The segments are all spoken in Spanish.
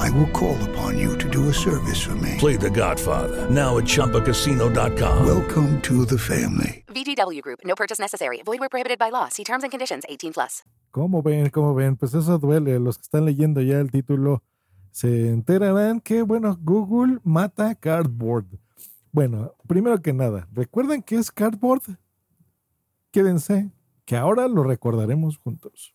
I will call upon you to do a service for me. Play The Godfather now at ChumbaCasino.com. Welcome to the family. VGW Group. No purchase necessary. Void where prohibited by law. See terms and conditions. 18 plus. ¿Cómo ven? ¿Cómo ven? Pues eso duele. Los que están leyendo ya el título se enterarán que, bueno, Google mata Cardboard. Bueno, primero que nada, ¿recuerdan qué es Cardboard? Quédense, que ahora lo recordaremos juntos.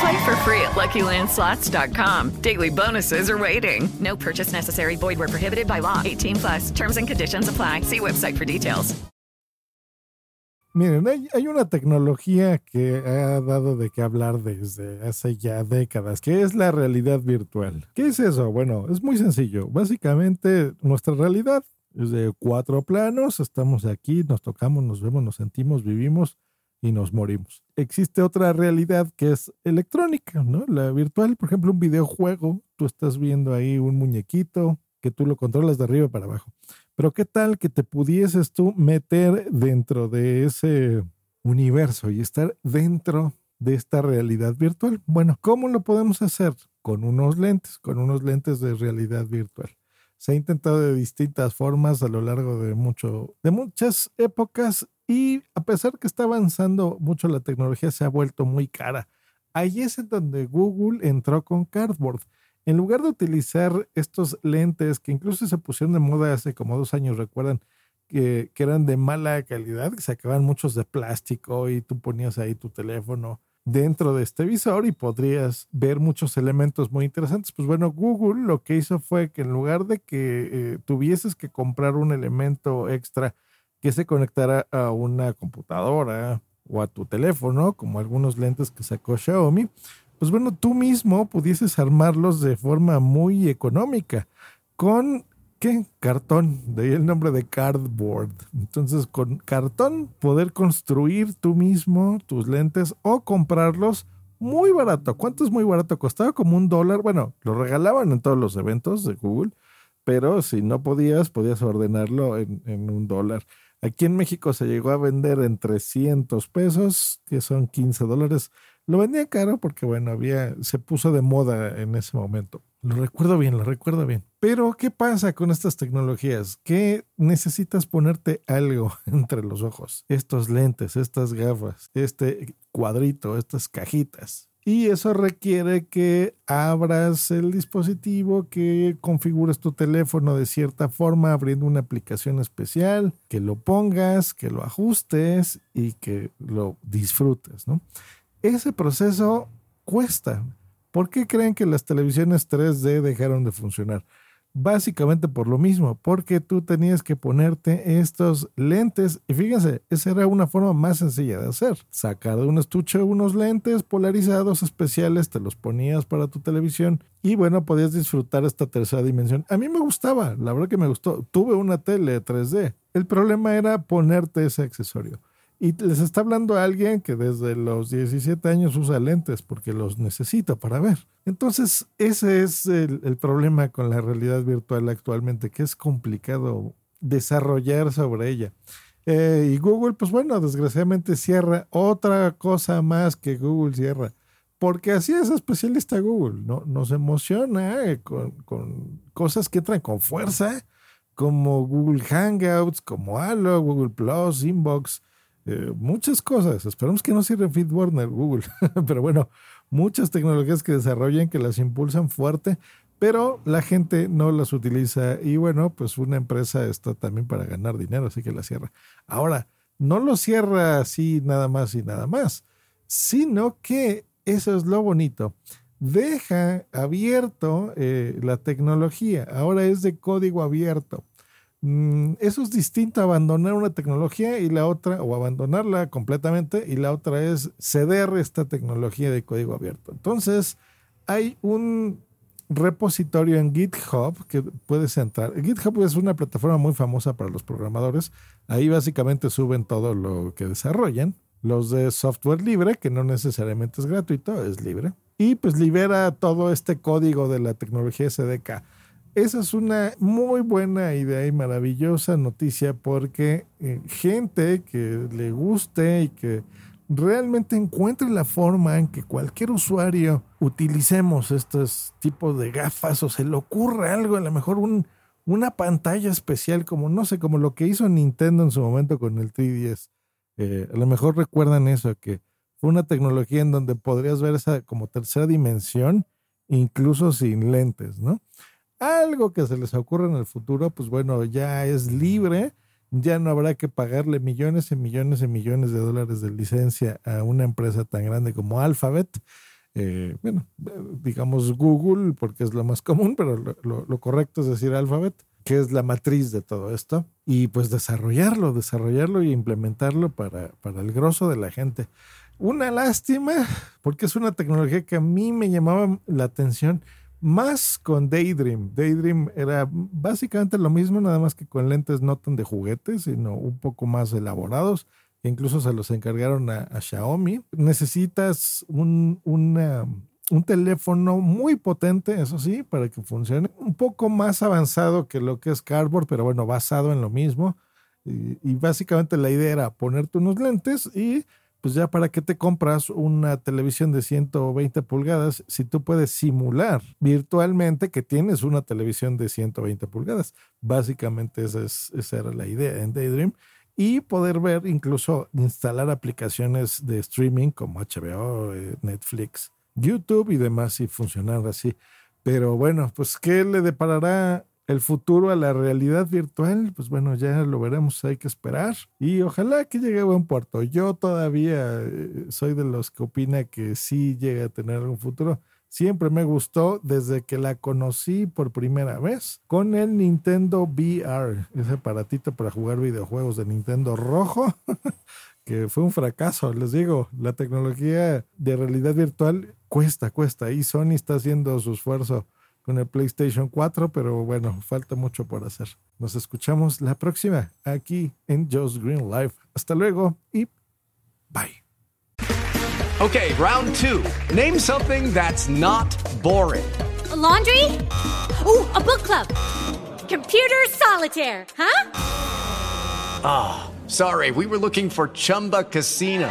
Play for free at LuckyLandSlots.com. Daily bonuses are waiting. No purchase necessary. Void where prohibited by law. 18 plus. Terms and conditions apply. See website for details. Miren, hay, hay, una tecnología que ha dado de qué hablar desde hace ya décadas, que es la realidad virtual. ¿Qué es eso? Bueno, es muy sencillo. Básicamente, nuestra realidad es de cuatro planos. Estamos aquí, nos tocamos, nos vemos, nos sentimos, vivimos y nos morimos. Existe otra realidad que es electrónica, ¿no? La virtual, por ejemplo, un videojuego, tú estás viendo ahí un muñequito que tú lo controlas de arriba para abajo. Pero qué tal que te pudieses tú meter dentro de ese universo y estar dentro de esta realidad virtual. Bueno, ¿cómo lo podemos hacer? Con unos lentes, con unos lentes de realidad virtual. Se ha intentado de distintas formas a lo largo de, mucho, de muchas épocas y a pesar que está avanzando mucho la tecnología, se ha vuelto muy cara. Ahí es en donde Google entró con Cardboard. En lugar de utilizar estos lentes que incluso se pusieron de moda hace como dos años, recuerdan, que, eran de mala calidad, que se acaban muchos de plástico y tú ponías ahí tu teléfono dentro de este visor y podrías ver muchos elementos muy interesantes. Pues bueno, Google lo que hizo fue que en lugar de que eh, tuvieses que comprar un elemento extra que se conectara a una computadora o a tu teléfono, como algunos lentes que sacó Xiaomi, pues bueno, tú mismo pudieses armarlos de forma muy económica con ¿qué? Cartón, de ahí el nombre de cardboard. Entonces, con cartón poder construir tú mismo tus lentes o comprarlos muy barato. ¿Cuánto es muy barato? Costaba como un dólar. Bueno, lo regalaban en todos los eventos de Google, pero si no podías, podías ordenarlo en, un dólar. Aquí en México se llegó a vender en 300 pesos, que son 15 dólares. Lo vendía caro porque, bueno, había, se puso de moda en ese momento. Lo recuerdo bien, lo recuerdo bien. Pero, ¿qué pasa con estas tecnologías? Que necesitas ponerte algo entre los ojos. Estos lentes, estas gafas, este cuadrito, estas cajitas. Y eso requiere que abras el dispositivo, que configures tu teléfono de cierta forma abriendo una aplicación especial, que lo pongas, que lo ajustes y que lo disfrutes, ¿no? Ese proceso cuesta. ¿Por qué creen que las televisiones 3D dejaron de funcionar? Básicamente por lo mismo, porque tú tenías que ponerte estos lentes y fíjense, esa era una forma más sencilla de hacer. Sacar de un estuche unos lentes polarizados especiales, te los ponías para tu televisión y bueno, podías disfrutar esta tercera dimensión. A mí me gustaba, la verdad que me gustó. Tuve una tele 3D. El problema era ponerte ese accesorio. Y les está hablando a alguien que desde los 17 años usa lentes porque los necesita para ver. Entonces, ese es el, problema con la realidad virtual actualmente, que es complicado desarrollar sobre ella. Eh, y Google, pues bueno, desgraciadamente cierra otra cosa más que Google cierra. Porque así es especialista Google, ¿no? Nos emociona eh, con, cosas que entran con fuerza, como Google Hangouts, como Halo, Google Plus, Inbox, eh, muchas cosas. Esperamos que no cierre FeedBurner Google, pero bueno, muchas tecnologías que desarrollan que las impulsan fuerte, pero la gente no las utiliza y bueno, pues una empresa está también para ganar dinero, así que la cierra. Ahora, no lo cierra así nada más y nada más, sino que eso es lo bonito. deja abierto eh, la tecnología. Ahora es de código abierto. Mm, eso es distinto a abandonar una tecnología y la otra, o abandonarla completamente, y la otra es ceder esta tecnología de código abierto. Entonces, hay un repositorio en GitHub que puedes entrar. GitHub es una plataforma muy famosa para los programadores. Ahí básicamente suben todo lo que desarrollan. Los de software libre, que no necesariamente es gratuito, es libre. Y pues libera todo este código de la tecnología SDK. Esa es una muy buena idea y maravillosa noticia porque eh, gente que le guste y que realmente encuentre la forma en que cualquier usuario utilicemos estos tipos de gafas o se le ocurre algo, a lo mejor un, una pantalla especial como, no sé, como lo que hizo Nintendo en su momento con el 3DS. Eh, a lo mejor recuerdan eso, que fue una tecnología en donde podrías ver esa como tercera dimensión, incluso sin lentes, ¿no? Algo que se les ocurra en el futuro, pues bueno, ya es libre ya no habrá que pagarle millones y millones y millones de dólares de licencia a una empresa tan grande como Alphabet. Eh, bueno, digamos Google, porque es lo más común, pero lo, correcto es decir Alphabet, que es la matriz de todo esto, y pues desarrollarlo, desarrollarlo y implementarlo para, para el grosso de la gente. Una lástima, porque es una tecnología que a mí me llamaba la atención más con Daydream. Daydream era básicamente lo mismo, nada más que con lentes no tan de juguetes, sino un poco más elaborados. E incluso se los encargaron a, Xiaomi. Necesitas un, un teléfono muy potente, eso sí, para que funcione. Un poco más avanzado que lo que es Cardboard, pero bueno, basado en lo mismo. y básicamente la idea era ponerte unos lentes y pues ya para qué te compras una televisión de 120 pulgadas si tú puedes simular virtualmente que tienes una televisión de 120 pulgadas. Básicamente esa, es, esa era la idea en Daydream. Y poder ver, incluso instalar aplicaciones de streaming como HBO, eh, Netflix, YouTube y demás y funcionar así. Pero bueno, pues ¿qué le deparará el futuro a la realidad virtual, pues bueno, ya lo veremos, hay que esperar y ojalá que llegue a buen puerto. Yo todavía eh, soy de los que opina que sí llega a tener un futuro. Siempre me gustó desde que la conocí por primera vez con el Nintendo VR, ese aparatito para jugar videojuegos de Nintendo rojo, que fue un fracaso, les digo, la tecnología de realidad virtual cuesta, cuesta y Sony está haciendo su esfuerzo con el PlayStation 4, pero bueno, falta mucho por hacer. Nos escuchamos la próxima aquí en Joe's Green Life. Hasta luego y bye. Okay, round two. Name something that's not boring. A laundry? Ooh, a book club. Computer solitaire, huh? Ah, oh, sorry, we were looking for Chumba Casino.